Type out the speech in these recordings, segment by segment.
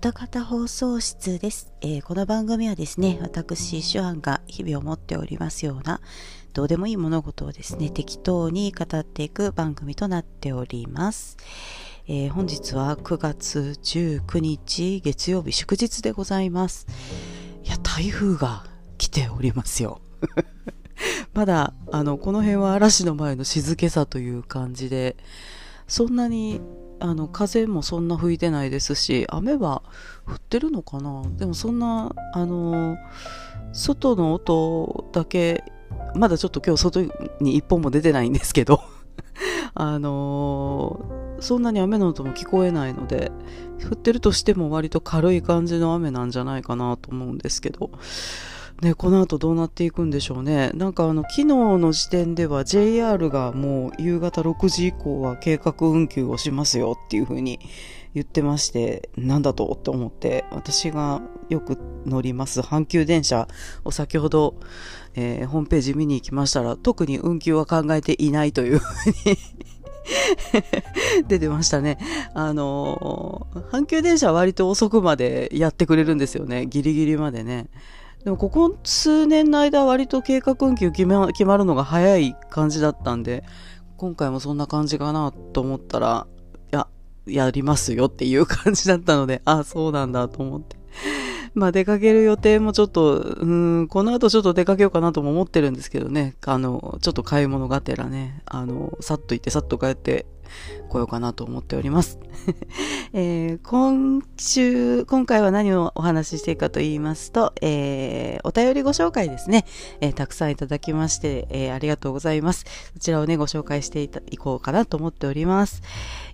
歌方放送室です、えー、この番組はですね、私、手腕が日々思っておりますような、どうでもいい物事をですね、適当に語っていく番組となっております。えー、本日は9月19日月曜日祝日でございます。いや、台風が来ておりますよ。まだ、あの、この辺は嵐の前の静けさという感じで、そんなにあの風もそんな吹いてないですし雨は降ってるのかな？でもそんなあの外の音だけまだちょっと今日外に一本も出てないんですけど あのそんなに雨の音も聞こえないので降ってるとしても割と軽い感じの雨なんじゃないかなと思うんですけど。ね、この後どうなっていくんでしょうね。なんかあの、昨日の時点では JR がもう夕方6時以降は計画運休をしますよっていう風に言ってまして、なんだとって思って、私がよく乗ります阪急電車を先ほど、えー、ホームページ見に行きましたら、特に運休は考えていないという風に 出てましたね。あのー、阪急電車は割と遅くまでやってくれるんですよね。ギリギリまでね。でもここ数年の間割と計画運休決ま決まるのが早い感じだったんで、今回もそんな感じかなと思ったら、いや、やりますよっていう感じだったので、あ、そうなんだと思って。まあ出かける予定もちょっと、うん、この後ちょっと出かけようかなとも思ってるんですけどね、あの、ちょっと買い物がてらね、あの、さっと行ってさっと帰って来ようかなと思っております。えー、今週、今回は何をお話ししていくかと言いますと、えー、お便りご紹介ですね、えー、たくさんいただきまして、えありがとうございます。そちらをね、ご紹介していこうかなと思っております。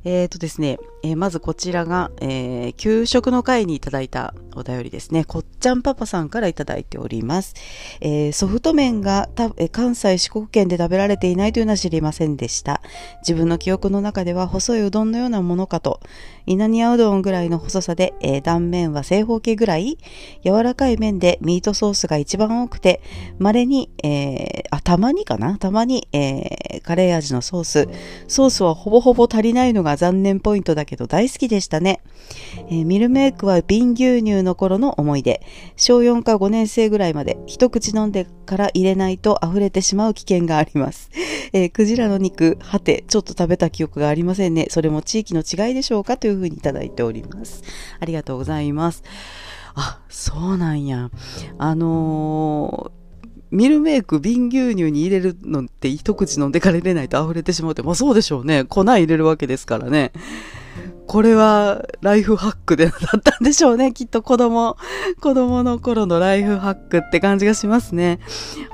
えっ、とですね、えまずこちらが、え給食の会にいただいたお便りですね、こっちゃんパパさんからいただいております。えソフト麺が関西四国圏で食べられていないというのは知りませんでした。自分の記憶の中では細いうどんのようなものかと、稲庭うどんぐらいの細さで、えー、断面は正方形ぐらい、柔らかい麺でミートソースが一番多くて、稀に、えー、あ、たまにかな？たまに、えー、カレー味のソース。ソースはほぼほぼ足りないのが残念ポイントだけど大好きでしたね。えー、ミルメイクは瓶牛乳の頃の思い出。小4か5年生ぐらいまで一口飲んでから入れないと溢れてしまう危険があります。えー、クジラの肉、はて、ちょっと食べた記憶がありませんね。それも地域の違いでしょうか？というふうにいただいております。ありがとうございます。あ、そうなんや。あのーミルメイク瓶牛乳に入れるのって一口飲んでから入れないと溢れてしまうって、まあそうでしょうね。粉入れるわけですからね。これはライフハックでだったんでしょうね。きっと子供、子供の頃のライフハックって感じがしますね。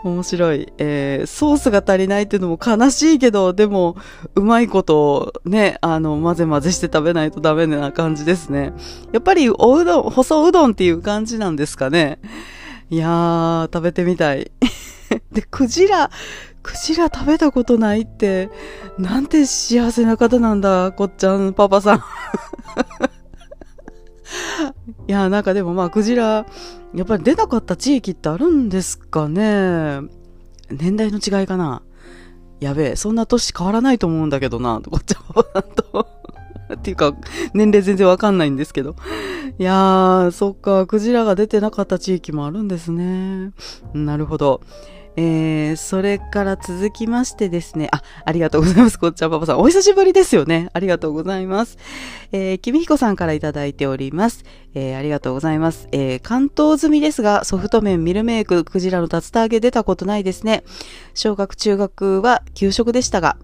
面白い。えー、ソースが足りないっていうのも悲しいけど、でも、うまいことをね、あの、混ぜ混ぜして食べないとダメな感じですね。やっぱりおうどん、細うどんっていう感じなんですかね。いやー、食べてみたい。で、クジラ、クジラ食べたことないって、なんて幸せな方なんだ、こっちゃんパパさん。いや、なんかでもまあ、クジラ、やっぱり出なかった地域ってあるんですかね。年代の違いかな。やべえ、そんな年変わらないと思うんだけどな、こっちゃんパパさんと。っていうか、年齢全然わかんないんですけど。いやー、そっか、クジラが出てなかった地域もあるんですね。なるほど。えー、それから続きましてですね、あ、ありがとうございます。こっちゃんパパさん。お久しぶりですよね。ありがとうございます。えー、きみひこさんからいただいております。えー、ありがとうございます。えー、関東済みですが、ソフト麺、ミルメイク、クジラの竜田揚げ出たことないですね。小学、中学は給食でしたが、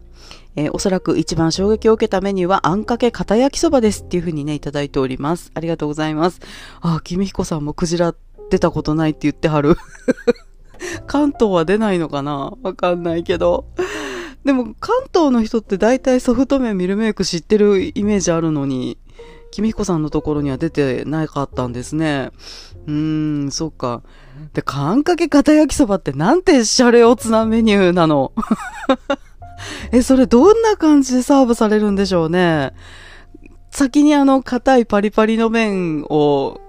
えー、おそらく一番衝撃を受けたメニューは、あんかけ片焼きそばですっていうふうにね、いただいております。ありがとうございます。あ、きみひこさんもクジラ出たことないって言ってはる。関東は出ないのかな？わかんないけど。でも関東の人って大体ソフト麺ミルメイク知ってるイメージあるのに、君彦さんのところには出てなかったんですね。うーん、そっか。で、かんかけ片焼きそばってなんてシャレオツなメニューなの？え、それどんな感じでサーブされるんでしょうね？先にあの硬いパリパリの麺を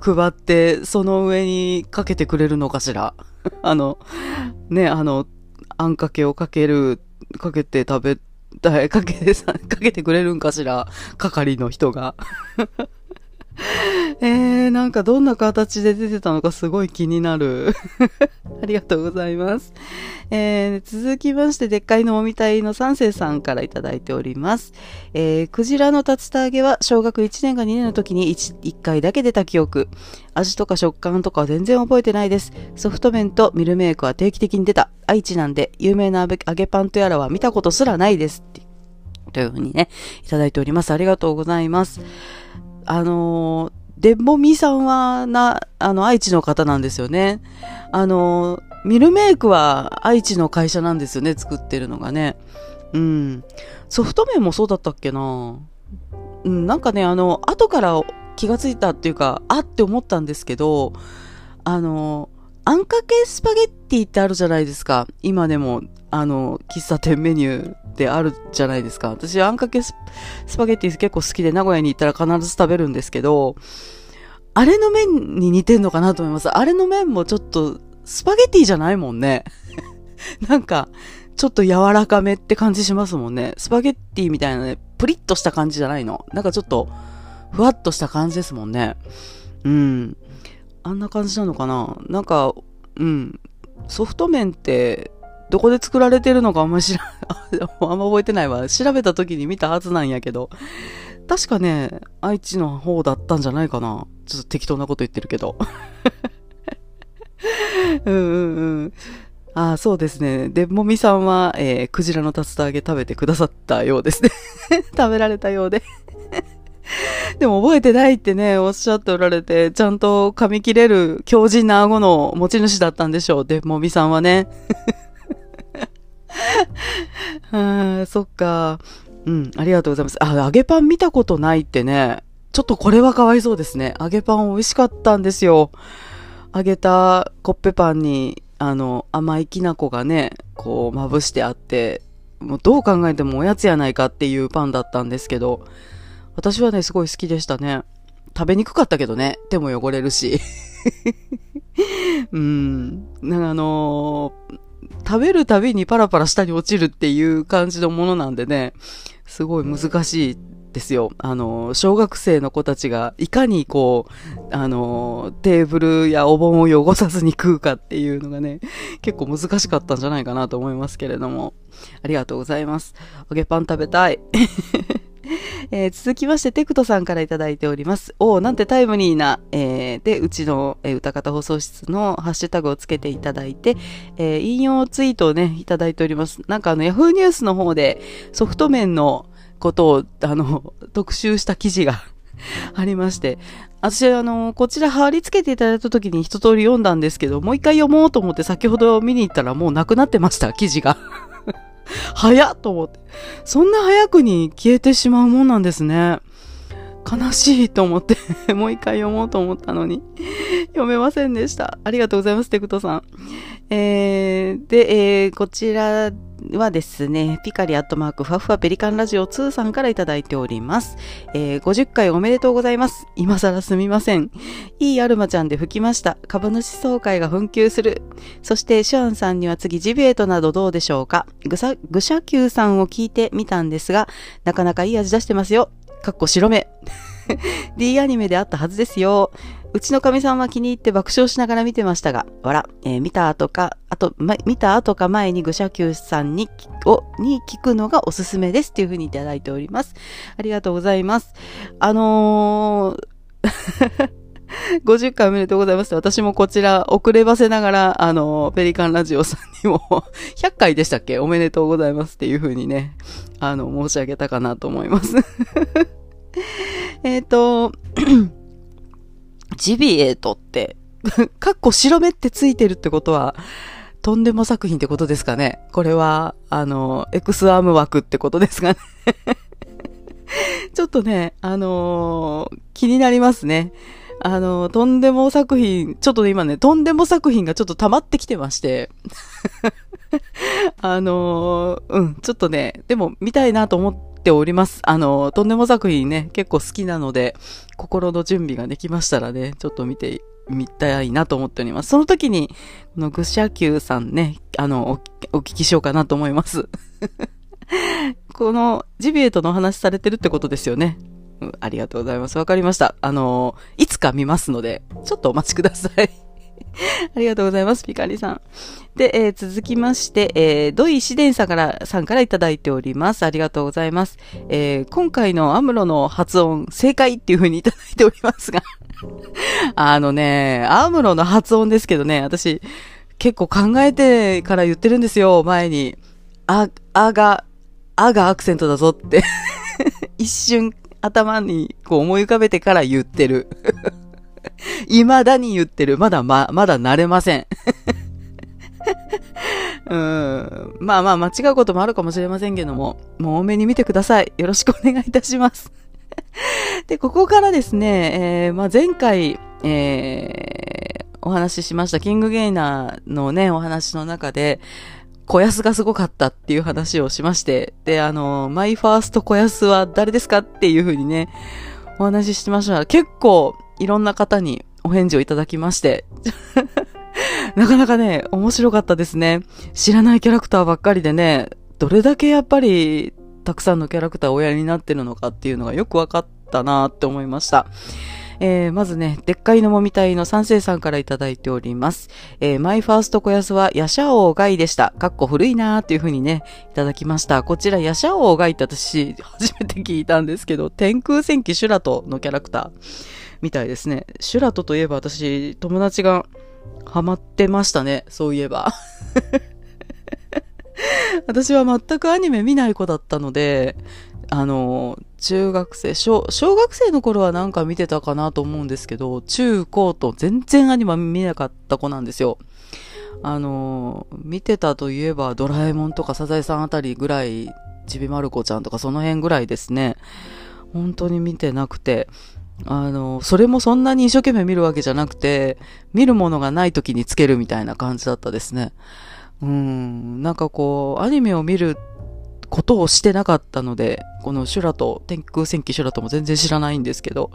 配って、その上にかけてくれるのかしら？あの、ね、あの、あんかけをかける、かけて食べたい、かけてさ、かけてくれるんかしら、係の人が。えー、なんかどんな形で出てたのかすごい気になる。ありがとうございます。えー、続きまして、でっかいのもみたいの三世さんからいただいております。えー、クジラの竜田揚げは小学1年か2年の時に 1, 1回だけ出た記憶。味とか食感とかは全然覚えてないです。ソフト麺とミルメイクは定期的に出た。愛知なんで、有名な揚げパンとやらは見たことすらないです。というふうにね、いただいております。ありがとうございます。あのーデボミさんはな、あの、愛知の方なんですよね。あの、ミルメイクは愛知の会社なんですよね、作ってるのがね。うん。ソフト麺もそうだったっけなうん、なんかね、あの、後から気がついたっていうか、あって思ったんですけど、あの、あんかけスパゲッティってあるじゃないですか。今でも、あの、喫茶店メニューであるじゃないですか。私、あんかけスパゲッティ結構好きで、名古屋に行ったら必ず食べるんですけど、あれの麺に似てんのかなと思います。あれの麺もちょっと、スパゲッティじゃないもんね。なんか、ちょっと柔らかめって感じしますもんね。スパゲッティみたいなね、プリッとした感じじゃないの。なんかちょっと、ふわっとした感じですもんね。うん。あんな感じなのかななんか、うん。ソフト麺って、どこで作られてるのかあんま知ら、あんま覚えてないわ。調べた時に見たはずなんやけど。確かね、愛知の方だったんじゃないかな。ちょっと適当なこと言ってるけど。うんうんうん。ああ、そうですね。で、もみさんは、えー、クジラの竜田揚げ食べてくださったようですね。食べられたようででも覚えてないってね、おっしゃっておられて、ちゃんと噛み切れる強靭な顎の持ち主だったんでしょう。で、もみさんはね。あそっか。うん、ありがとうございます。あ、揚げパン見たことないってね。ちょっとこれはかわいそうですね。揚げパン美味しかったんですよ。揚げたコッペパンに、あの、甘いきな粉がね、こう、まぶしてあって、もうどう考えてもおやつやないかっていうパンだったんですけど、私はね、すごい好きでしたね。食べにくかったけどね、手も汚れるし。うん。なんかあのー、食べるたびにパラパラ下に落ちるっていう感じのものなんでね、すごい難しいですよ。あの、小学生の子たちがいかにこう、あの、テーブルやお盆を汚さずに食うかっていうのがね、結構難しかったんじゃないかなと思いますけれども。ありがとうございます。揚げパン食べたい。えー、続きまして、テクトさんからいただいております。おお、なんてタイムリーな、えー、で、うちの、えー、歌方放送室のハッシュタグをつけていただいて、えー、引用ツイートをね、いただいております。なんかあの、ヤフーニュースの方で、ソフト面のことを、あの、特集した記事が ありまして、私、あの、こちら貼り付けていただいた時に一通り読んだんですけど、もう一回読もうと思って先ほど見に行ったらもうなくなってました、記事が。早っと思って。そんな早くに消えてしまうもんなんですね。悲しいと思って もう一回読もうと思ったのに読めませんでした。ありがとうございます、テクトさん。えー、で、えー、こちらはですね、ピカリアットマークファファペリカンラジオ2さんからいただいております。えー、50回おめでとうございます。今更すみません。いいアルマちゃんで吹きました。株主総会が紛糾する。そして、シュアンさんには次ジビエートなどどうでしょうか。ぐさ、ぐしゃきゅうさんを聞いてみたんですが、なかなかいい味出してますよ。かっこ白目。D アニメであったはずですよ。うちのかみさんは気に入って爆笑しながら見てましたが、わら、えー、見た後か、あと、ま、見た後か前に愚者級さんに、を、に聞くのがおすすめですっていうふうにいただいております。ありがとうございます。あのー 50回おめでとうございます。私もこちら遅ればせながら、あの、ペリカンラジオさんにも 100回でしたっけ？おめでとうございますっていうふうにね、あの、申し上げたかなと思います えっと、ジビエートって、かっこ白目ってついてるってことは、とんでも作品ってことですかね。これは、あの、エクスアーム枠ってことですかね。ちょっとね、あのー、気になりますね。あのー、とんでも作品、ちょっとね、今ね、とんでも作品がちょっと溜まってきてまして。あのー、うん、ちょっとね、でも見たいなと思っております。あの、とんでも作品ね、結構好きなので、心の準備ができましたらね、ちょっと見てみたいなと思っております。その時に、このグシャキューさんね、あの、おお聞きしようかなと思います。このジビエとの話されてるってことですよね。うんありがとうございます。わかりました。あのいつか見ますので、ちょっとお待ちください。ありがとうございます、ピカリさん。で、えー続きまして、えー、土井紫伝さんから、さんからいただいております。ありがとうございます。えー今回のアムロの発音、正解っていう風にいただいておりますが、あのね、アムロの発音ですけどね、私、結構考えてから言ってるんですよ、前に。あ、あが、あがアクセントだぞって。一瞬頭にこう思い浮かべてから言ってる。未だに言ってる。まだま、まだ慣れません。うん。まあまあ間違うこともあるかもしれませんけども、もう多めに見てください。よろしくお願いいたします。で、ここからですね、えーまあ前回、えーお話ししました、キングゲイナーのね、お話の中で、小安がすごかったっていう話をしまして、で、あの、マイファースト小安は誰ですかっていうふうにね、お話ししてました。結構、いろんな方にお返事をいただきまして、なかなかね、面白かったですね。知らないキャラクターばっかりでね、どれだけやっぱり、たくさんのキャラクターをおやりになってるのかっていうのがよくわかったなって思いました。えー、まずね、でっかいのもみたいの三世さんからいただいております。えー、マイファースト小安はヤシャオウガイでした。かっこ古いなーっていう風にね、いただきました。こちらヤシャオウガイって私、初めて聞いたんですけど、天空戦記シュラトのキャラクターみたいですね。シュラトといえば私、友達がハマってましたね。そういえば。私は全くアニメ見ない子だったので、あの、中学生、小、小学生の頃はなんか見てたかなと思うんですけど、中高と全然アニメ見なかった子なんですよ。あの、見てたといえばドラえもんとかサザエさんあたりぐらい、ちびまる子ちゃんとかその辺ぐらいですね。本当に見てなくて、あの、それもそんなに一生懸命見るわけじゃなくて、見るものがない時につけるみたいな感じだったですね。うん、なんかこう、アニメを見ることをしてなかったので、このシュラと、天空戦記シュラとも全然知らないんですけど、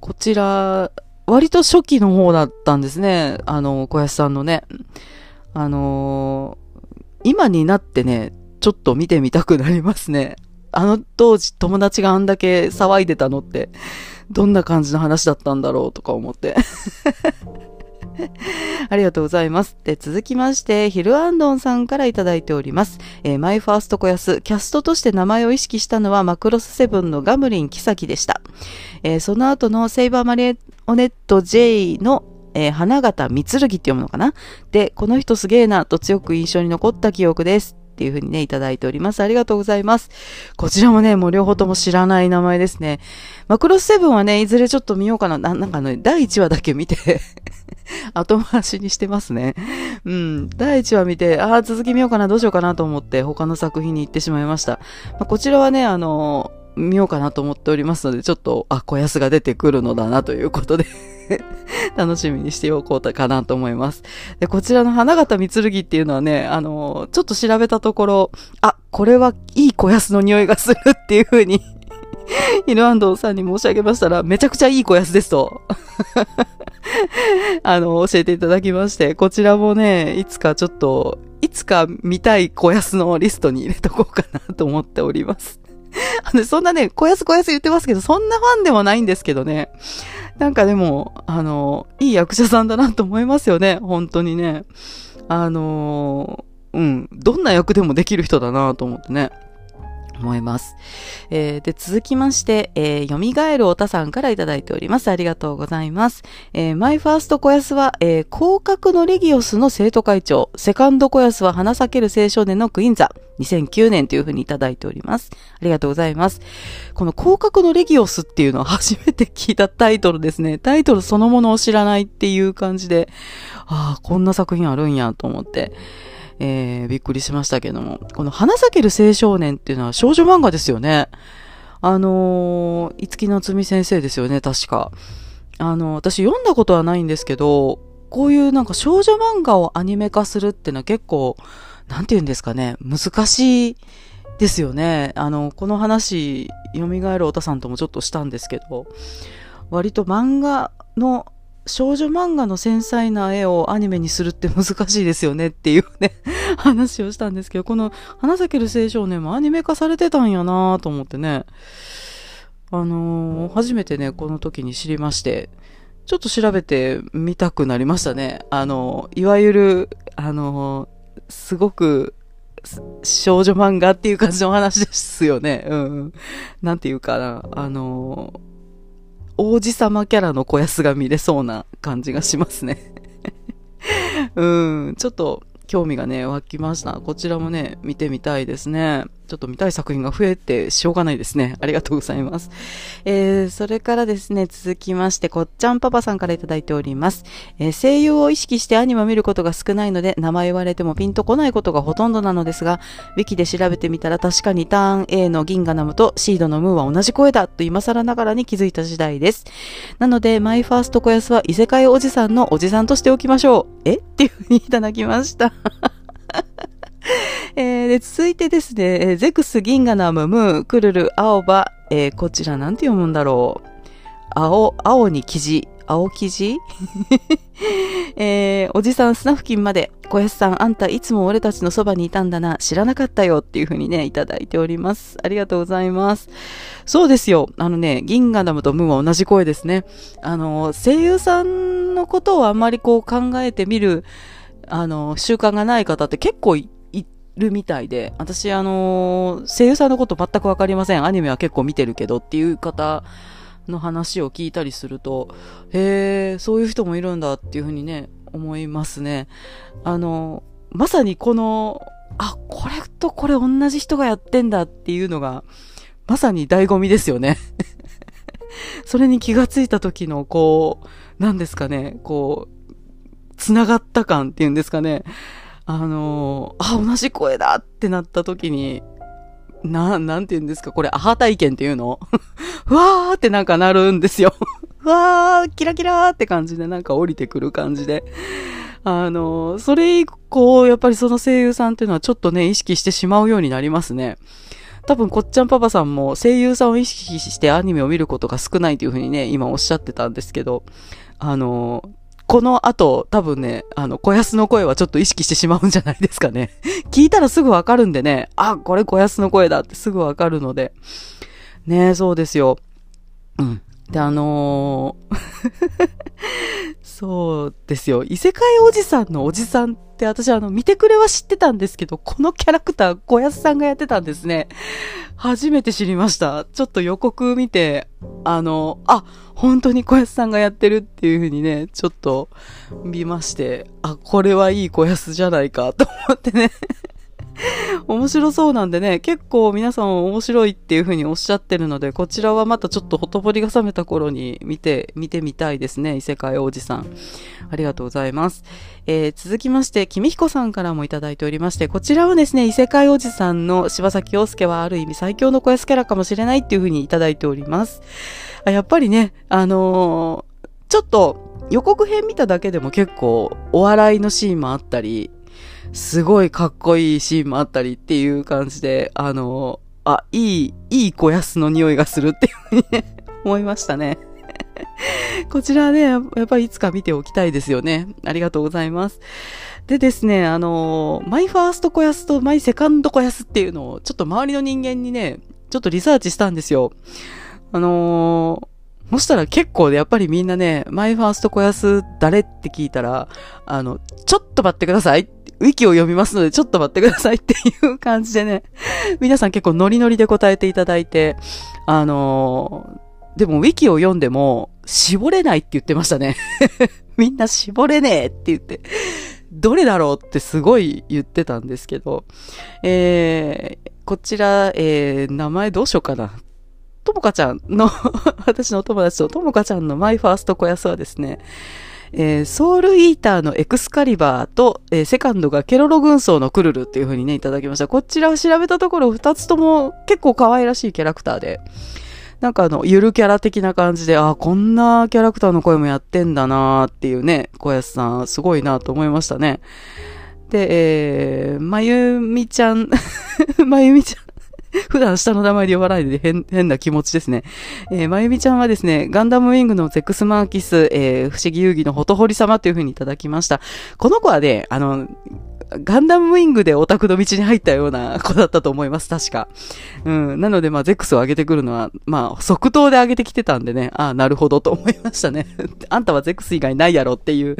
こちら、割と初期の方だったんですね。あの、小安さんのね。あの今になってね、ちょっと見てみたくなりますね。あの当時友達があんだけ騒いでたのって、どんな感じの話だったんだろうとか思って。ありがとうございます。で、続きまして、ヒルアンドンさんからいただいております。えーマイファースト小安、キャストとして名前を意識したのはマクロスセブンのガムリン・キサキでした。えーその後のセイバーマリオネット J の、えー花形三剣って読むのかな？で、この人すげえなと強く印象に残った記憶です。っていうふうにね、いただいております。ありがとうございます。こちらもね、もう両方とも知らない名前ですね。マクロスセブンはね、いずれちょっと見ようかな。ななんかね、第1話だけ見て、後回しにしてますね。うん。第1話見て、ああ、続き見ようかな、どうしようかなと思って、他の作品に行ってしまいました。まあ、こちらはね、あの見ようかなと思っておりますので、ちょっと、あ、小安が出てくるのだなということで 楽しみにしておこうかなと思います。で、こちらの花形三剣っていうのはね、あのちょっと調べたところ、あ、これはいい小安の匂いがするっていう風に ヒルアンドさんに申し上げましたら、めちゃくちゃいい小安ですと。あの、教えていただきまして、こちらもね、いつかちょっと、いつか見たい小安のリストに入れとこうかなと思っております。あの、そんなね、こやすこやす言ってますけど、そんなファンでもないんですけどね。なんかでも、あの、いい役者さんだなと思いますよね。本当にね。あの、うん、どんな役でもできる人だなと思ってね。思います。えーで、続きまして、えー、蘇るおたさんからいただいております。ありがとうございます。えーマイファースト小安は、えー広角のレギオスの生徒会長、セカンド小安は花咲ける青少年のクイーンザ、2009年というふうにいただいております。ありがとうございます。この広角のレギオスっていうのは初めて聞いたタイトルですね。タイトルそのものを知らないっていう感じで、ああ、こんな作品あるんやと思って。えーびっくりしましたけども。この花咲ける青少年っていうのは少女漫画ですよね。あのー、五木夏美先生ですよね、確か。あの、私読んだことはないんですけど、こういうなんか少女漫画をアニメ化するっていうのは結構、なんて言うんですかね、難しいですよね。あの、この話、蘇るおたさんともちょっとしたんですけど、割と漫画の少女漫画の繊細な絵をアニメにするって難しいですよねっていうね、話をしたんですけど、この花咲ける青少年もアニメ化されてたんやなと思ってね。あのー初めてね、この時に知りまして、ちょっと調べてみたくなりましたね。あのーいわゆる、あのーすごく、少女漫画っていう感じの話ですよね。うんうん。なんていうかな、あのー王子様キャラの小安が見れそうな感じがしますね。うん、ちょっと興味がね、湧きました。こちらもね、見てみたいですね。ちょっと見たい作品が増えてしょうがないですね。ありがとうございます。えー、それからですね、続きまして、こっちゃんパパさんからいただいております。えー声優を意識してアニメを見ることが少ないので、名前言われてもピンとこないことがほとんどなのですが、ウィキで調べてみたら確かにターン A の銀河ナムとシードのムーは同じ声だと今更ながらに気づいた次第です。なので、マイファースト小安は異世界おじさんのおじさんとしておきましょう。え？っていうふうにいただきました。えーで続いてですね、ゼクス、ギンガナム、ムー、クルル、青葉、えーこちらなんて読むんだろう。青、青に生地、青生地？えーおじさん、砂付近まで、小安さん、あんたいつも俺たちのそばにいたんだな、知らなかったよっていうふうにね、いただいております。ありがとうございます。そうですよ。あのね、ギンガナムとムーは同じ声ですね。あの、声優さんのことをあんまりこう考えてみる、あの、習慣がない方って結構るみたいで、私、あの、声優さんのこと全くわかりません。アニメは結構見てるけどっていう方の話を聞いたりすると、へえ、そういう人もいるんだっていうふうにね、思いますね。あの、まさにこの、あ、これとこれ同じ人がやってんだっていうのが、まさに醍醐味ですよね。それに気がついた時の、こう、なんですかね、こう、つながった感っていうんですかね。あのあ、同じ声だってなった時に、な、なんて言うんですか、これ、アハ体験っていうの？ふ わーってなんかなるんですよ。ふ わー、キラキラーって感じでなんか降りてくる感じで。あの、それ以降、やっぱりその声優さんっていうのはちょっとね、意識してしまうようになりますね。多分、こっちゃんパパさんも声優さんを意識してアニメを見ることが少ないというふうにね、今おっしゃってたんですけど、あの、この後、多分ね、あの、小安の声はちょっと意識してしまうんじゃないですかね。聞いたらすぐわかるんでね、あ、これ小安の声だってすぐわかるので。ねそうですよ。うん。で、あのーそうですよ。異世界おじさんのおじさんって私あの、見てくれは知ってたんですけど、このキャラクター小安さんがやってたんですね。初めて知りました。ちょっと予告見て、あの、あ、本当に小安さんがやってるっていう風にね、ちょっと見まして、あ、これはいい小安じゃないかと思ってね。面白そうなんでね、結構皆さん面白いっていう風におっしゃってるので、こちらはまたちょっとほとぼりが冷めた頃に見て、見てみたいですね、異世界おじさん。ありがとうございます。えー続きまして、君彦さんからもいただいておりまして、こちらはですね、異世界おじさんの柴崎陽介はある意味最強の小安キャラかもしれないっていう風にいただいております。あやっぱりね、あのーちょっと予告編見ただけでも結構お笑いのシーンもあったり、すごいかっこいいシーンもあったりっていう感じで、あのあ、いい、いい小安の匂いがするっていうふうにね、思いましたね。こちらね、やっぱりいつか見ておきたいですよね。ありがとうございます。でですね、あのマイファースト小安とマイセカンド小安っていうのを、ちょっと周りの人間にね、ちょっとリサーチしたんですよ。あのーそしたら結構でやっぱりみんなね、マイファースト小安誰って聞いたら、あの、ちょっと待ってください。ウィキを読みますのでちょっと待ってくださいっていう感じでね、皆さん結構ノリノリで答えていただいて、あのーでもウィキを読んでも絞れないって言ってましたね。みんな絞れねえって言って、どれだろうってすごい言ってたんですけど、えー、こちら、えー、名前どうしようかな。ともかちゃんの、私のお友達とともかちゃんのマイファースト小安はですね、えーソウルイーターのエクスカリバーと、えーセカンドがケロロ軍曹のクルルっていう風にね、いただきました。こちらを調べたところ、二つとも結構可愛らしいキャラクターで、なんかあの、ゆるキャラ的な感じで、あ、こんなキャラクターの声もやってんだなーっていうね、小安さん、すごいなと思いましたね。で、えー、まゆみちゃん、まゆみちゃん、普段下の名前で呼ばないで変変な気持ちですね。えーまゆみちゃんはですね、ガンダムウィングのゼックスマーキス、えー不思議遊戯のほとほり様というふうにいただきました。この子はね、あの、ガンダムウィングでオタクの道に入ったような子だったと思います、確か。うん。なので、まあ、ゼックスを上げてくるのは、まあ、即答で上げてきてたんでね、ああ、なるほどと思いましたね。あんたはゼックス以外ないやろっていう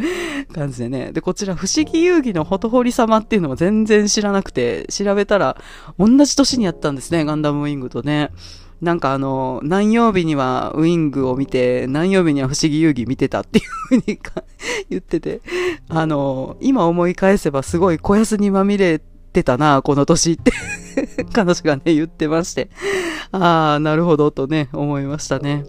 感じでね。で、こちら、不思議遊戯のホトホリ様っていうのも全然知らなくて、調べたら、同じ年にやったんですね、ガンダムウィングとね。なんかあの、何曜日にはウィングを見て、何曜日には不思議遊戯見てたっていうふうに言ってて、あの、今思い返せばすごい小安にまみれてたな、この年って 彼女がね、言ってまして、ああ、なるほどとね、思いましたね。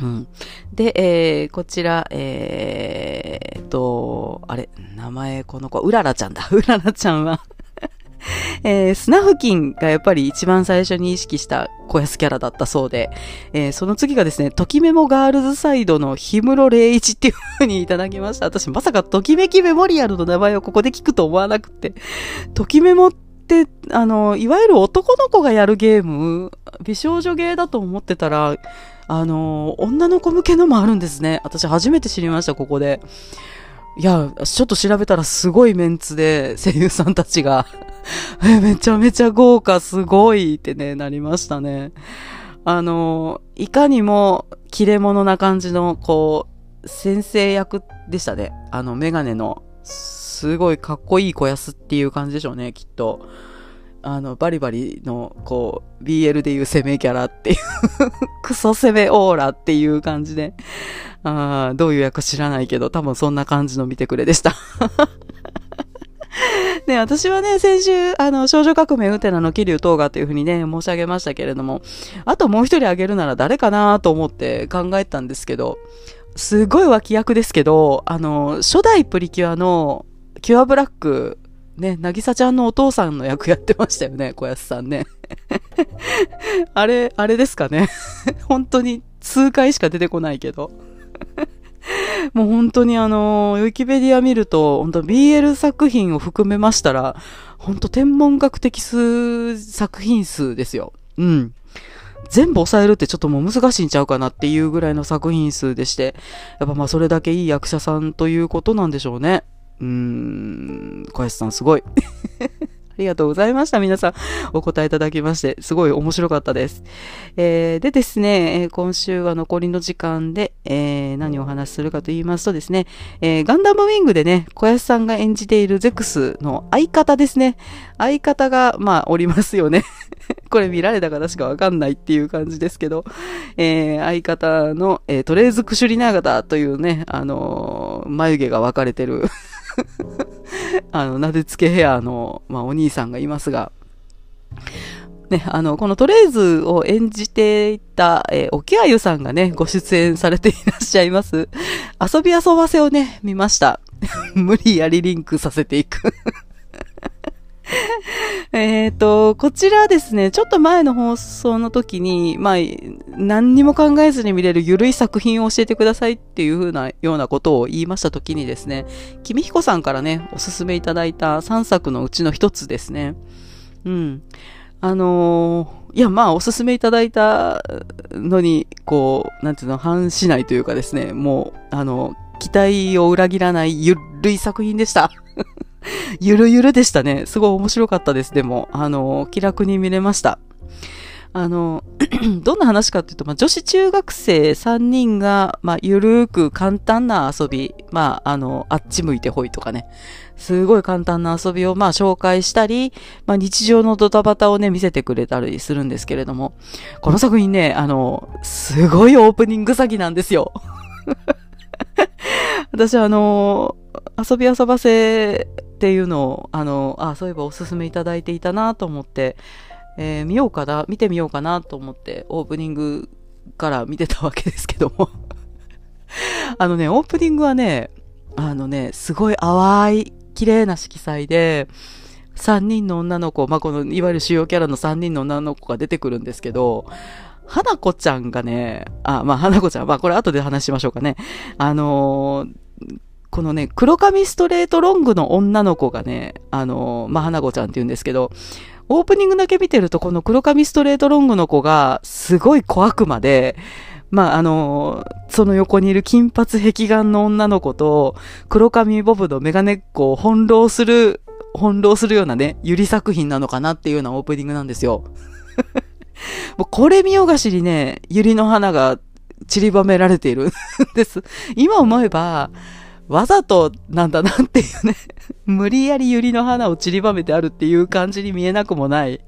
うん。で、えー、こちら、えー、と、あれ、名前この子、うららちゃんだ。うららちゃんは えー、スナフキンがやっぱり一番最初に意識した小安キャラだったそうで、えー、その次がですね、ときメモガールズサイドの氷室霊一っていう風にいただきました。私まさかときめきメモリアルの名前をここで聞くと思わなくて、ときメモって、あの、いわゆる男の子がやるゲーム、美少女ゲーだと思ってたら、あの、女の子向けのもあるんですね。私初めて知りました、ここで。いや、ちょっと調べたらすごいメンツで声優さんたちが、めちゃめちゃ豪華、すごいってね、なりましたね。あの、いかにも切れ者な感じの、こう、先生役でしたね。あの、メガネの、すごいかっこいい子安っていう感じでしょうね、きっと。あの、バリバリの、こう、BL でいう攻めキャラっていう クソ攻めオーラっていう感じで。あどういう役知らないけど、多分そんな感じの見てくれでした ね、私はね、先週、あの、少女革命ウテナの桐生東賀というふうにね、申し上げましたけれども、あともう一人あげるなら誰かなと思って考えたんですけど、すごい脇役ですけど、あの、初代プリキュアのキュアブラック、ね、なぎさちゃんのお父さんの役やってましたよね、小安さんね。あれ、あれですかね。本当に数回しか出てこないけど。もう本当にあの、ウィキペディア見ると、本当 BL 作品を含めましたら、本当天文学的数、作品数ですよ。うん。全部抑えるってちょっともう難しいんちゃうかなっていうぐらいの作品数でして、やっぱまあそれだけいい役者さんということなんでしょうね。うーん、小林さんすごい。ありがとうございました。皆さん、お答えいただきまして、すごい面白かったです。えー、でですね、今週は残りの時間で、えー、何をお話しするかと言いますとですね、えー、ガンダムウィングでね、小安さんが演じているゼクスの相方ですね。相方が、まあ、おりますよね。これ見られたか確かわかんないっていう感じですけど、えー、相方の、えー、トレーズクシュリナガタというね、あのー、眉毛が分かれてる あの、なでつけヘアの、まあ、お兄さんがいますが、ね、あの、このトレーズを演じていた、えー、沖あゆさんがね、ご出演されていらっしゃいます。遊び遊ばせをね、見ました。無理やりリンクさせていく えっと、こちらですね、ちょっと前の放送の時に、まあ、何にも考えずに見れるゆるい作品を教えてくださいっていう風なようなことを言いました時にですね、君彦さんからね、おすすめいただいた3作のうちの一つですね。うん。あのー、いや、まあ、おすすめいただいたのに、こう、なんていうの、反しないというかですね、もう、あの、期待を裏切らないゆるい作品でした。ゆるゆるでしたね。すごい面白かったです。でも、あの、気楽に見れました。あの、どんな話かっていうと、まあ、女子中学生3人が、まあ、ゆるーく簡単な遊び、まあ、あの、あっち向いてほいとかね、すごい簡単な遊びを、まあ、紹介したり、まあ、日常のドタバタをね、見せてくれたりするんですけれども、この作品ね、あの、すごいオープニング詐欺なんですよ。私、あの、遊び遊ばせっていうのを、あの、あ、そういえばおすすめいただいていたなと思って、えー、見ようかな、見てみようかなと思って、オープニングから見てたわけですけども あのね、オープニングはね、あのね、すごい淡い、綺麗な色彩で、3人の女の子、まあ、この、いわゆる主要キャラの3人の女の子が出てくるんですけど、花子ちゃんがね、あ、まあ、花子ちゃん、まあ、これ後で話しましょうかね。あのー、このね、黒髪ストレートロングの女の子がね、あの、まあ、花子ちゃんって言うんですけど、オープニングだけ見てると、この黒髪ストレートロングの子が、すごい小悪魔で、まあ、あの、その横にいる金髪壁眼の女の子と、黒髪ボブのメガネっ子を翻弄する翻弄するようなね、ゆり作品なのかなっていうようなオープニングなんですよ。もうこれ見よがしにね、ゆりの花が散りばめられているんです。今思えば、わざとなんだなっていうね、無理やり百合の花を散りばめてあるっていう感じに見えなくもない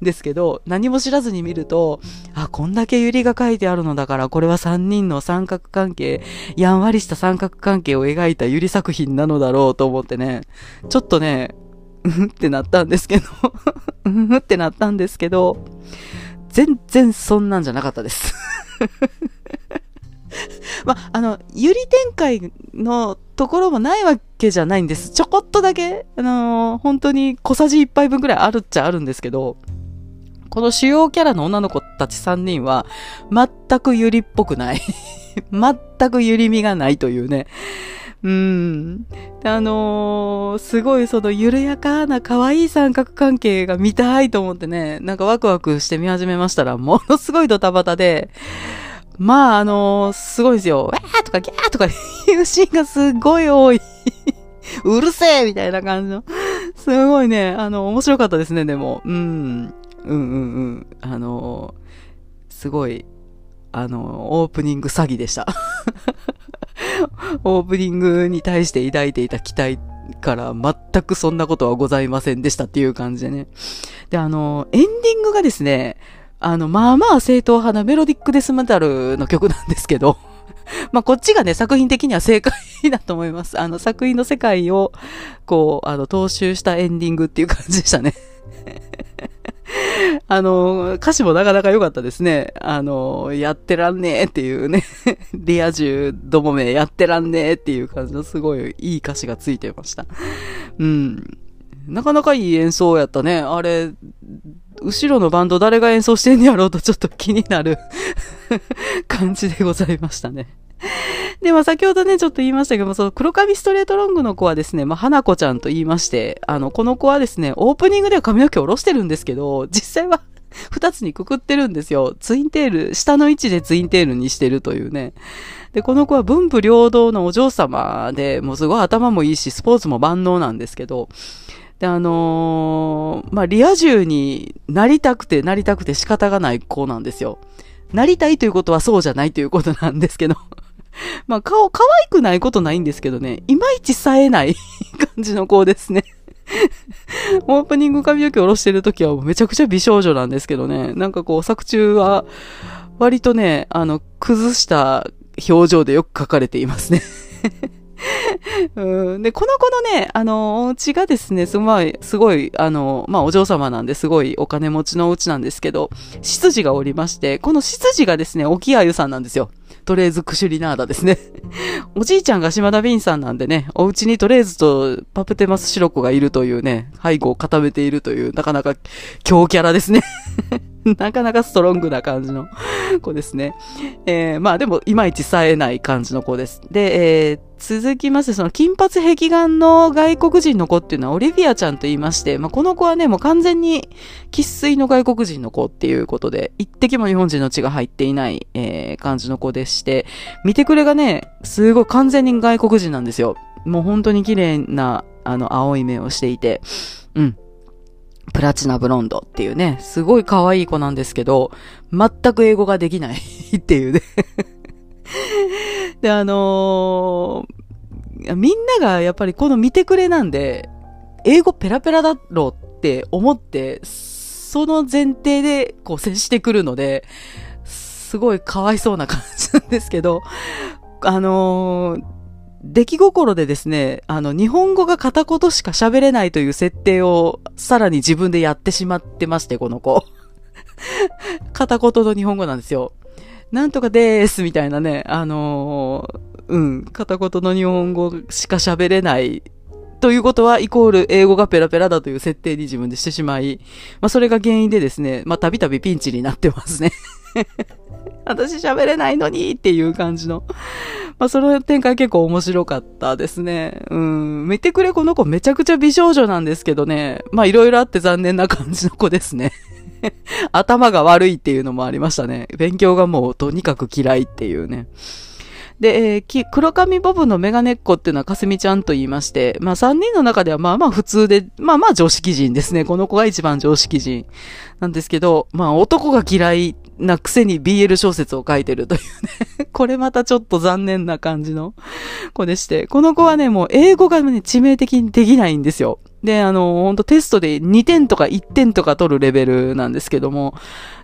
ですけど、何も知らずに見ると、あ、こんだけ百合が書いてあるのだから、これは三人の三角関係、やんわりした三角関係を描いた百合作品なのだろうと思ってね、ちょっとね、うんってなったんですけど、うんってなったんですけど、全然そんなんじゃなかったです。まあ、あの、ゆり展開のところもないわけじゃないんです。ちょこっとだけ、あのー、本当に小さじ1杯分くらいあるっちゃあるんですけど、この主要キャラの女の子たち3人は、全くゆりっぽくない。全くゆりみがないというね。うん。あのー、すごいその緩やかな可愛い三角関係が見たいと思ってね、なんかワクワクして見始めましたら、ものすごいドタバタで、まあ、あのー、すごいですよ。わーとかギャーとかいうシーンがすごい多い。うるせえみたいな感じの。すごいね、あの、面白かったですね、でも。うん。うんうんうん。あのー、すごい、あの、オープニング詐欺でした。オープニングに対して抱いていた期待から全くそんなことはございませんでしたっていう感じでね。で、あの、エンディングがですね、あの、まあまあ正統派なメロディックデスメタルの曲なんですけど、まあこっちがね、作品的には正解だと思います。あの、作品の世界を、こう、あの、踏襲したエンディングっていう感じでしたね。あの、歌詞もなかなか良かったですね。あの、やってらんねえっていうね、リア充どもめやってらんねえっていう感じのすごいいい歌詞がついてました。うん。なかなかいい演奏やったね。あれ、後ろのバンド誰が演奏してんやろうとちょっと気になる 感じでございましたね。で、まあ先ほどね、ちょっと言いましたけども、その黒髪ストレートロングの子はですね、まあ花子ちゃんと言いまして、あの、この子はですね、オープニングでは髪の毛下ろしてるんですけど、実際は 二つにくくってるんですよ。ツインテール、下の位置でツインテールにしてるというね。で、この子は文武両道のお嬢様で、もうすごい頭もいいし、スポーツも万能なんですけど、で、あのー、まあ、リア充になりたくてなりたくて仕方がない子なんですよ。なりたいということはそうじゃないということなんですけど。まあ、顔、可愛くないことないんですけどね、いまいち冴えない感じの子ですね。オープニング髪の毛下ろしてるときはめちゃくちゃ美少女なんですけどね、なんかこう作中は割とね、あの、崩した表情でよく描かれていますねうん、で、この子のね、あの、お家がですね、すごい、すごい、あの、まあ、お嬢様なんですごいお金持ちのお家なんですけど、執事がおりまして、この執事がですね、沖あゆさんなんですよ。とりあえずクシュリナーダですね。おじいちゃんが島田ビンさんなんでね、お家にとりあえずとパプテマスシロコがいるというね、背後を固めているという、なかなか強キャラですね。なかなかストロングな感じの子ですね。えー、まあでも、いまいち冴えない感じの子です。で、えー、続きまして、その金髪壁眼の外国人の子っていうのはオリビアちゃんと言いまして、まあこの子はね、もう完全に喫水の外国人の子っていうことで、一滴も日本人の血が入っていない、えー、感じの子でして、見てくれがね、すごい完全に外国人なんですよ。もう本当に綺麗な、あの、青い目をしていて、うん。プラチナブロンドっていうね、すごい可愛い子なんですけど、全く英語ができない っていうね。で、あのー、みんながやっぱりこの見てくれなんで、英語ペラペラだろうって思って、その前提でこう接してくるので、すごいかわいそうな感じなんですけど、あのー、出来心でですね、あの、日本語が片言しか喋れないという設定をさらに自分でやってしまってまして、この子。片言の日本語なんですよ。なんとかでーす、みたいなね、あのー、うん、片言の日本語しか喋れないということは、イコール英語がペラペラだという設定に自分でしてしまい、まあそれが原因でですね、まあたびたびピンチになってますね。私喋れないのにっていう感じの。まあ、その展開結構面白かったですね。うん。見てくれこの子めちゃくちゃ美少女なんですけどね。まあ、いろいろあって残念な感じの子ですね。頭が悪いっていうのもありましたね。勉強がもうとにかく嫌いっていうね。で、えー、黒髪ボブのメガネっ子っていうのはかすみちゃんと言いまして、まあ3人の中ではまあまあ普通で、まあまあ常識人ですね。この子が一番常識人なんですけど、まあ男が嫌いなくせに BL 小説を書いてるというね。これまたちょっと残念な感じの。子でして、この子はね、もう英語がね、致命的にできないんですよ。で、あの、ほんとテストで2点とか1点とか取るレベルなんですけども、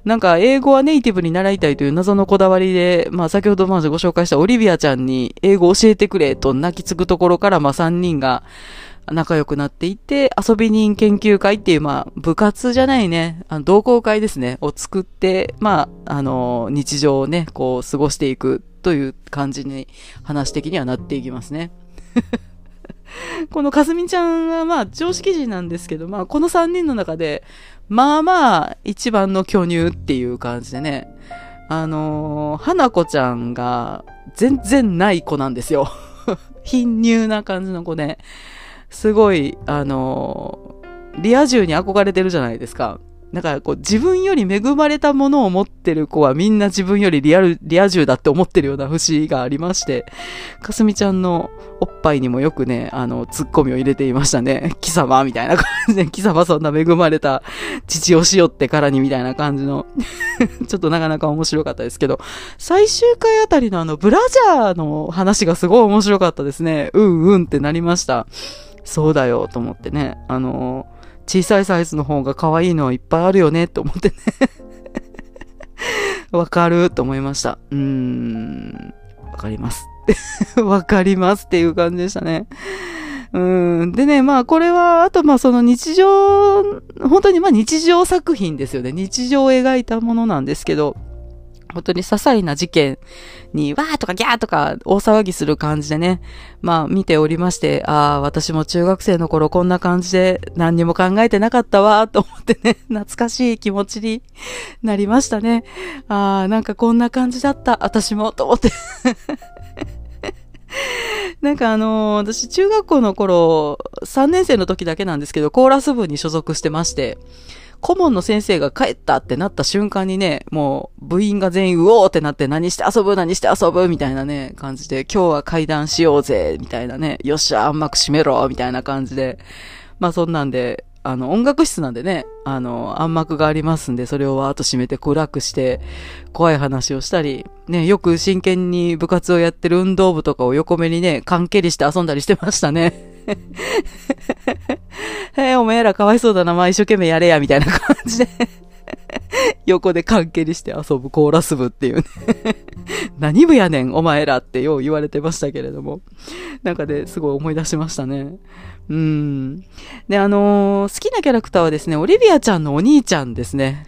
なんか英語はネイティブに習いたいという謎のこだわりで、まあ先ほどまずご紹介したオリビアちゃんに英語教えてくれと泣きつくところから、まあ3人が仲良くなっていて、遊び人研究会っていう、まあ部活じゃないね、あの同好会ですね、を作って、まあ、あの、日常をね、こう過ごしていくという感じに話的にはなっていきますね。このかすみちゃんはまあ常識人なんですけど、まあこの3人の中で、まあまあ一番の巨乳っていう感じでね、あのー、花子ちゃんが全然ない子なんですよ。貧乳な感じの子で、すごい、あのー、リア充に憧れてるじゃないですか。だからこう自分より恵まれたものを持ってる子はみんな自分よりリアル、リア充だって思ってるような節がありまして、かすみちゃんのおっぱいにもよくね、あの、ツッコミを入れていましたね。貴様みたいな感じで、貴様そんな恵まれた父をしよってからにみたいな感じの ちょっとなかなか面白かったですけど、最終回あたりのあの、ブラジャーの話がすごい面白かったですね。うんうんってなりました。そうだよと思ってね。あの小さいサイズの方が可愛いのはいっぱいあるよねって思ってね わかると思いました。うーん。わかります。わかりますっていう感じでしたね。うん。でね、まあこれは、あとまあその日常、本当にまあ日常作品ですよね。日常を描いたものなんですけど、本当に些細な事件に、わーとかギャーとか大騒ぎする感じでね、まあ見ておりまして、ああ、私も中学生の頃こんな感じで何にも考えてなかったわーと思ってね、懐かしい気持ちになりましたね。ああ、なんかこんな感じだった、私も、と思って。なんかあのー、私中学校の頃、3年生の時だけなんですけど、コーラス部に所属してまして、顧問の先生が帰ったってなった瞬間にね、もう部員が全員うおーってなって何して遊ぶ何して遊ぶみたいなね、感じで、今日は会談しようぜみたいなね、よっしゃ、暗幕閉めろみたいな感じで、まあそんなんで、あの、音楽室なんでね、あの、暗幕がありますんで、それをわーっと閉めて暗くして、怖い話をしたり、ね、よく真剣に部活をやってる運動部とかを横目にね、関係りして遊んだりしてましたね。えお前らかわいそうだな、まあ一生懸命やれや、みたいな感じで 横で関係にして遊ぶコーラス部っていうね 何部やねん、お前らってよう言われてましたけれども。なんかで、すごい思い出しましたね。うん。で、あのー、好きなキャラクターはですね、オリビアちゃんのお兄ちゃんですね。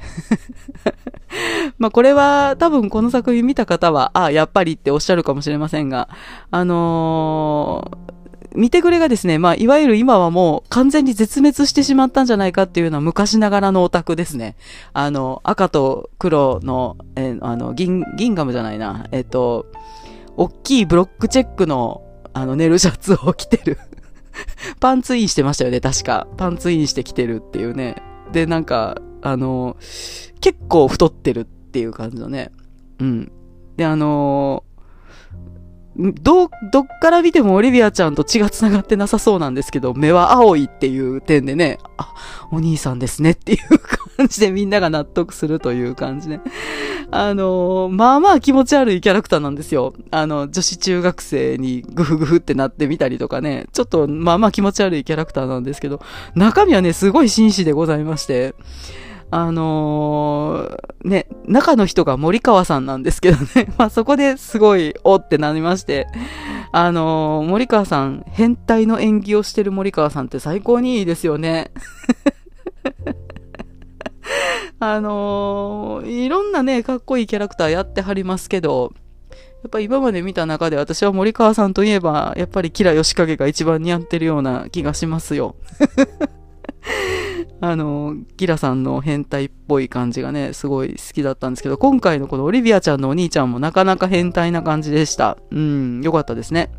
まあこれは多分この作品見た方は、ああ、やっぱりっておっしゃるかもしれませんが、あのー見てくれがですね、まあ、いわゆる今はもう完全に絶滅してしまったんじゃないかっていうのは昔ながらのオタクですね。あの、赤と黒の、えあの、銀、銀ガムじゃないな、えっ、と、大きいブロックチェックの、あの、寝るシャツを着てる パンツインしてましたよね、確か。パンツインして着てるっていうね。で、なんか、あの、結構太ってるっていう感じのね。うん。で、あのど、どっから見てもオリビアちゃんと血が繋がってなさそうなんですけど、目は青いっていう点でね、あ、お兄さんですねっていう感じでみんなが納得するという感じで。あの、まあまあ気持ち悪いキャラクターなんですよ。あの、女子中学生にグフグフってなってみたりとかね、ちょっとまあまあ気持ち悪いキャラクターなんですけど、中身はね、すごい紳士でございまして、あのー、ね、中の人が森川さんなんですけどね。まあそこですごい、おってなりまして。あのー、森川さん、変態の演技をしてる森川さんって最高にいいですよね。あのー、いろんなね、かっこいいキャラクターやってはりますけど、やっぱ今まで見た中で私は森川さんといえば、やっぱりキラヨシカゲが一番似合ってるような気がしますよ。あの、ギラさんの変態っぽい感じがね、すごい好きだったんですけど、今回のこのオリビアちゃんのお兄ちゃんもなかなか変態な感じでした。うん、よかったですね。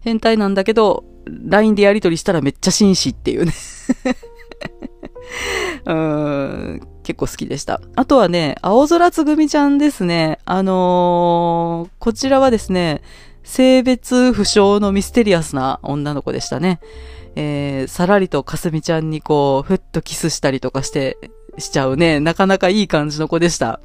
変態なんだけど、LINE でやりとりしたらめっちゃ紳士っていうね うん、結構好きでした。あとはね、青空つぐみちゃんですね。あのーこちらはですね、性別不詳のミステリアスな女の子でしたね。えー、さらりとかすみちゃんにこう、ふっとキスしたりとかして、しちゃうね、なかなかいい感じの子でした。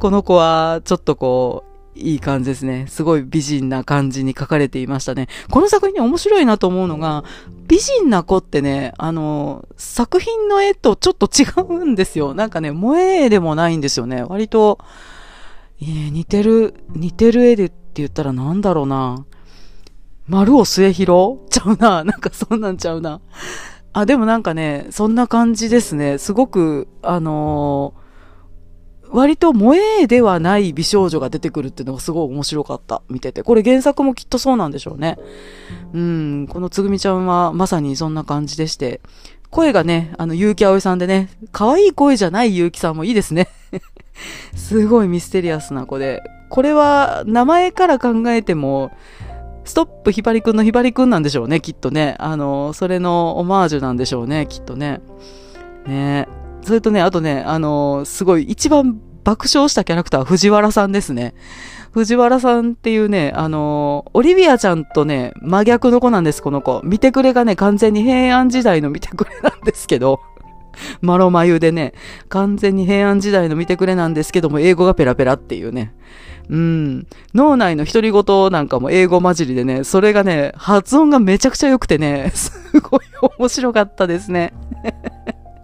この子は、ちょっとこう、いい感じですね。すごい美人な感じに書かれていましたね。この作品ね、面白いなと思うのが、美人な子ってね、あの、作品の絵とちょっと違うんですよ。なんかね、萌え絵でもないんですよね。割と、え似てる、似てる絵でって言ったらなんだろうな。丸尾末広？ちゃうな。なんかそんなんちゃうな。あ、でもなんかね、そんな感じですね。すごく、あのー割と萌えではない美少女が出てくるっていうのがすごい面白かった。見てて。これ原作もきっとそうなんでしょうね。うん、このつぐみちゃんはまさにそんな感じでして。声がね、あの、結城葵さんでね、可愛い声じゃない結城さんもいいですね。すごいミステリアスな子で。これは、名前から考えても、ストップひばりくんのひばりくんなんでしょうね、きっとね。あの、それのオマージュなんでしょうね、きっとね。ねそれとね、あとね、あの、すごい一番爆笑したキャラクターは藤原さんですね。藤原さんっていうね、あの、オリビアちゃんとね、真逆の子なんです、この子。見てくれがね、完全に平安時代の見てくれなんですけど、マロマユでね、完全に平安時代の見てくれなんですけども、英語がペラペラっていうね。うん。脳内の独り言なんかも英語混じりでね、それがね、発音がめちゃくちゃ良くてね、すごい面白かったですね。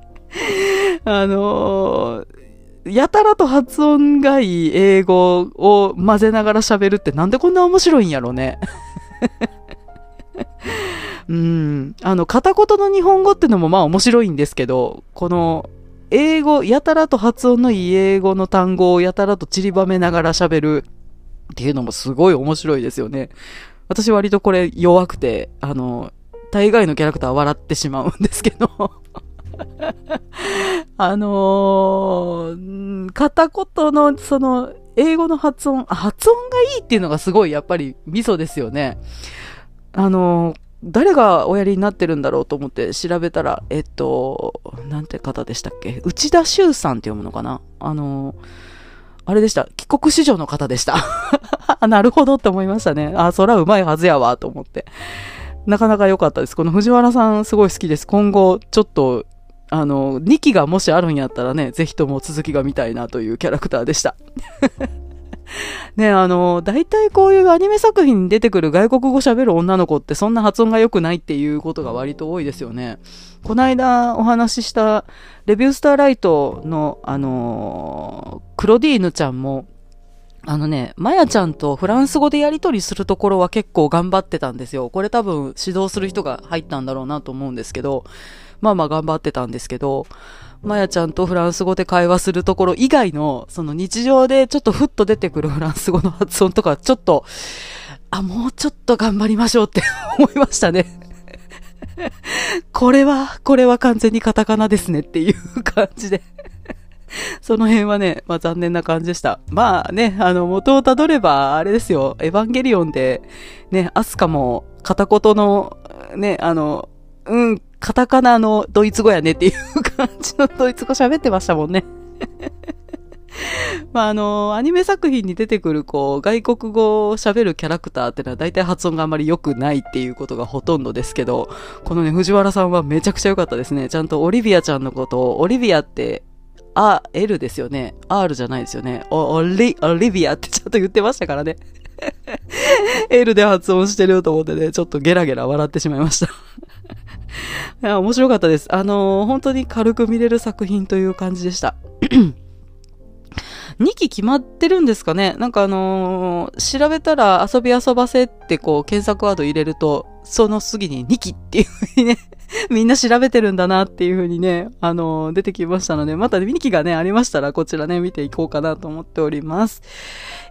あのーやたらと発音がいい英語を混ぜながら喋るってなんでこんな面白いんやろね。うん。あの、片言の日本語ってのもまあ面白いんですけど、この、英語、やたらと発音のいい英語の単語をやたらと散りばめながら喋るっていうのもすごい面白いですよね。私割とこれ弱くて、あの、大概のキャラクター笑ってしまうんですけど。あのー片言のその英語の発音、発音がいいっていうのがすごいやっぱりミソですよね。あのー誰がおやりになってるんだろうと思って調べたら、えっと、なんて方でしたっけ？内田修さんって読むのかな？あのあれでした。帰国子女の方でした。なるほどって思いましたね。あ、そらうまいはずやわ、と思って。なかなか良かったです。この藤原さんすごい好きです。今後、ちょっと、あの、2期がもしあるんやったらね、ぜひとも続きが見たいなというキャラクターでした。ねあの、大体こういうアニメ作品に出てくる外国語喋る女の子ってそんな発音が良くないっていうことが割と多いですよね。この間お話ししたレビュースターライトの、あのクロディーヌちゃんも、あのね、マヤちゃんとフランス語でやり取りするところは結構頑張ってたんですよ。これ多分指導する人が入ったんだろうなと思うんですけど、まあまあ頑張ってたんですけど、マヤちゃんとフランス語で会話するところ以外の、その日常でちょっとふっと出てくるフランス語の発音とか、ちょっと、あ、もうちょっと頑張りましょうって思いましたね。これは、これは完全にカタカナですねっていう感じで。その辺はね、まあ残念な感じでした。まあね、あの、元をたどれば、あれですよ、エヴァンゲリオンで、ね、アスカも片言の、ね、あの、うん、カタカナのドイツ語やねっていう感じのドイツ語喋ってましたもんね。まああの、アニメ作品に出てくるこう、外国語を喋るキャラクターってのは大体発音があまり良くないっていうことがほとんどですけど、このね、藤原さんはめちゃくちゃ良かったですね。ちゃんとオリビアちゃんのことを、オリビアって、あ、L ですよね。R じゃないですよね。お、オリ、オリビアってちゃんと言ってましたからね。L で発音してると思ってね、ちょっとゲラゲラ笑ってしまいました。いや、面白かったです。あのー本当に軽く見れる作品という感じでした。2期決まってるんですかね？なんかあのー調べたら遊び遊ばせってこう検索ワード入れると、その次に2期っていうふうにね、みんな調べてるんだなっていうふうにね、あのー出てきましたので、また2期がね、ありましたらこちらね、見ていこうかなと思っております。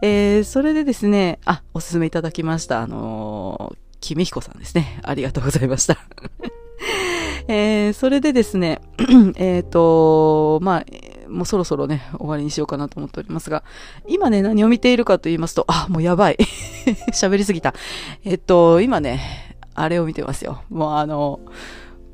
えー、それでですね、あ、おすすめいただきました。あのー、君彦さんですね。ありがとうございました。えー、それでですね、えっと、まあ、もうそろそろね、終わりにしようかなと思っておりますが、今ね、何を見ているかと言いますと、あ、もうやばい。喋りすぎた。えっと、今ね、あれを見てますよ。もうあの、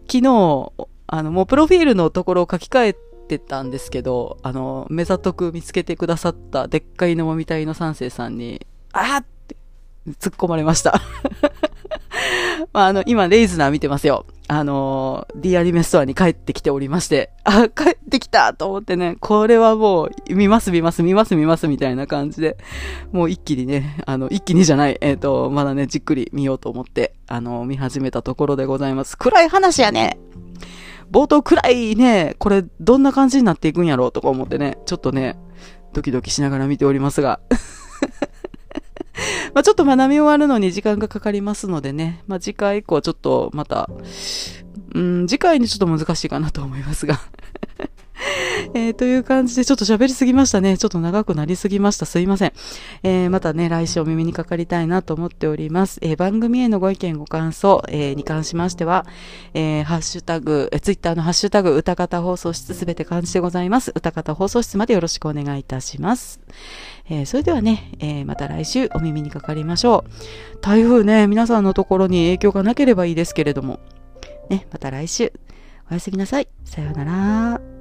昨日、あの、もうプロフィールのところを書き換えてたんですけど、あの、目ざとく見つけてくださったでっかいのもみたいの三世さんに、あーって突っ込まれました。まあ、あの、今、レイズナー見てますよ。あの、D アニメストアに帰ってきておりまして、あ、帰ってきたと思ってね、これはもう、見ます見ます見ます見ますみたいな感じで、もう一気にね、あの、一気にじゃない、えっ、と、まだね、じっくり見ようと思って、あの、見始めたところでございます。暗い話やね冒頭暗いね、これどんな感じになっていくんやろうとか思ってね、ちょっとね、ドキドキしながら見ておりますが。まあちょっと学び終わるのに時間がかかりますのでね、まあ次回以降ちょっとまた、うん、次回にちょっと難しいかなと思いますが。えー、という感じでちょっと喋りすぎましたね。ちょっと長くなりすぎました。すいません。えー、またね、来週お耳にかかりたいなと思っております。えー、番組へのご意見ご感想、え、に関しましては、え、ハッシュタグ、えー、ツイッターのハッシュタグ、歌方放送室すべて漢字でございます。歌方放送室までよろしくお願いいたします。え、それではね、え、また来週お耳にかかりましょう。台風ね、皆さんのところに影響がなければいいですけれども。ね、また来週。おやすみなさい。さようなら。